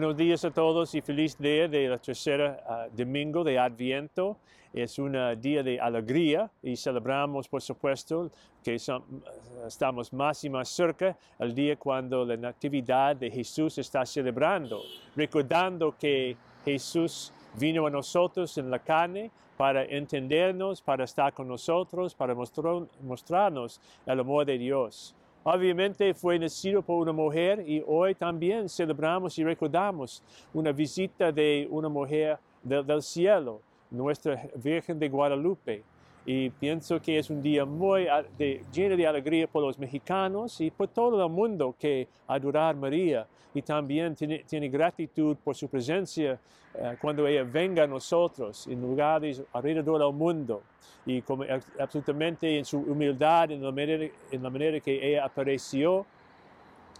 Buenos días a todos y feliz día de la tercera ah, domingo de Adviento. Es un ah, día de alegría y celebramos, por supuesto, que son- estamos más y más cerca al día cuando la Natividad de Jesús está celebrando, recordando que Jesús vino a nosotros en la carne para entendernos, para estar con nosotros, para mostrar- mostrarnos el amor de Dios. Obviamente fue nacido por una mujer y hoy también celebramos y recordamos una visita de una mujer del, cielo, nuestra Virgen de Guadalupe. Y pienso que es un día muy de- lleno de alegría por los mexicanos y por todo el mundo que adorar María. Y también tiene, tiene gratitud por su presencia eh, cuando ella venga a nosotros en lugares alrededor del mundo y como ab- absolutamente en su humildad, en la manera, en la manera que ella apareció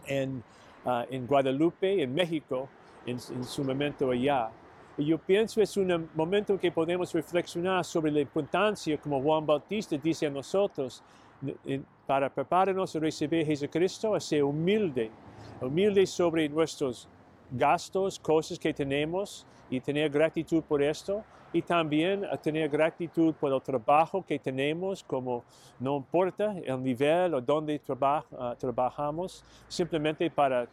en, ah, en Guadalupe, en México, en, en su momento allá. Yo pienso es un momento que podemos reflexionar sobre la importancia, como Juan Bautista dice a nosotros, para prepararnos a recibir a Jesucristo, a ser humilde, humilde sobre nuestros gastos, cosas que tenemos y tener gratitud por esto. Y también a tener gratitud por el trabajo que tenemos, como no importa el nivel o dónde ah, trabajamos, simplemente para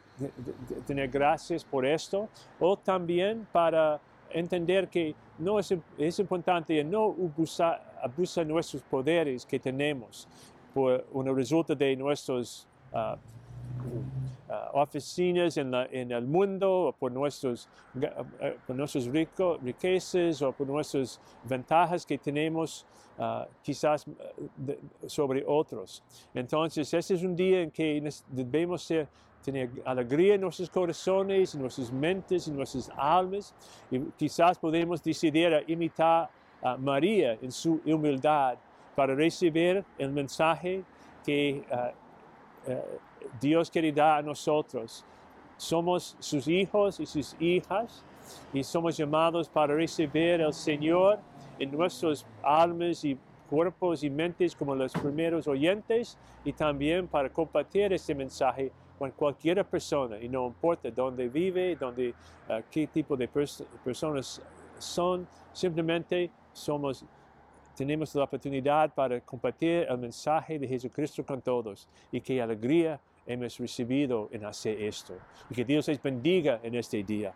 tener gracias por esto. O también para entender que no es, importante no abusar, abusar nuestros poderes que tenemos por un resultado de nuestros ah, ah, oficinas en, el mundo, por, nuestros, ga- eh, por nuestras rico- riquezas o por nuestras ventajas que tenemos quizás sobre otros. Entonces, ese es un día en que debemos tener alegría en nuestros corazones, en nuestras mentes, en nuestras almas, y quizás podemos decidir a imitar a María en su humildad para recibir el mensaje que Dios quiere dar a nosotros. Somos sus hijos y sus hijas y somos llamados para recibir al Señor en nuestras almas y cuerpos y mentes como los primeros oyentes y también para compartir este mensaje con cualquier persona y no importa dónde vive, dónde, eh, qué tipo de pers- personas son, simplemente somos tenemos la oportunidad para compartir el mensaje de Jesucristo con todos y qué alegría hemos recibido en hacer esto. Y que Dios les bendiga en este día.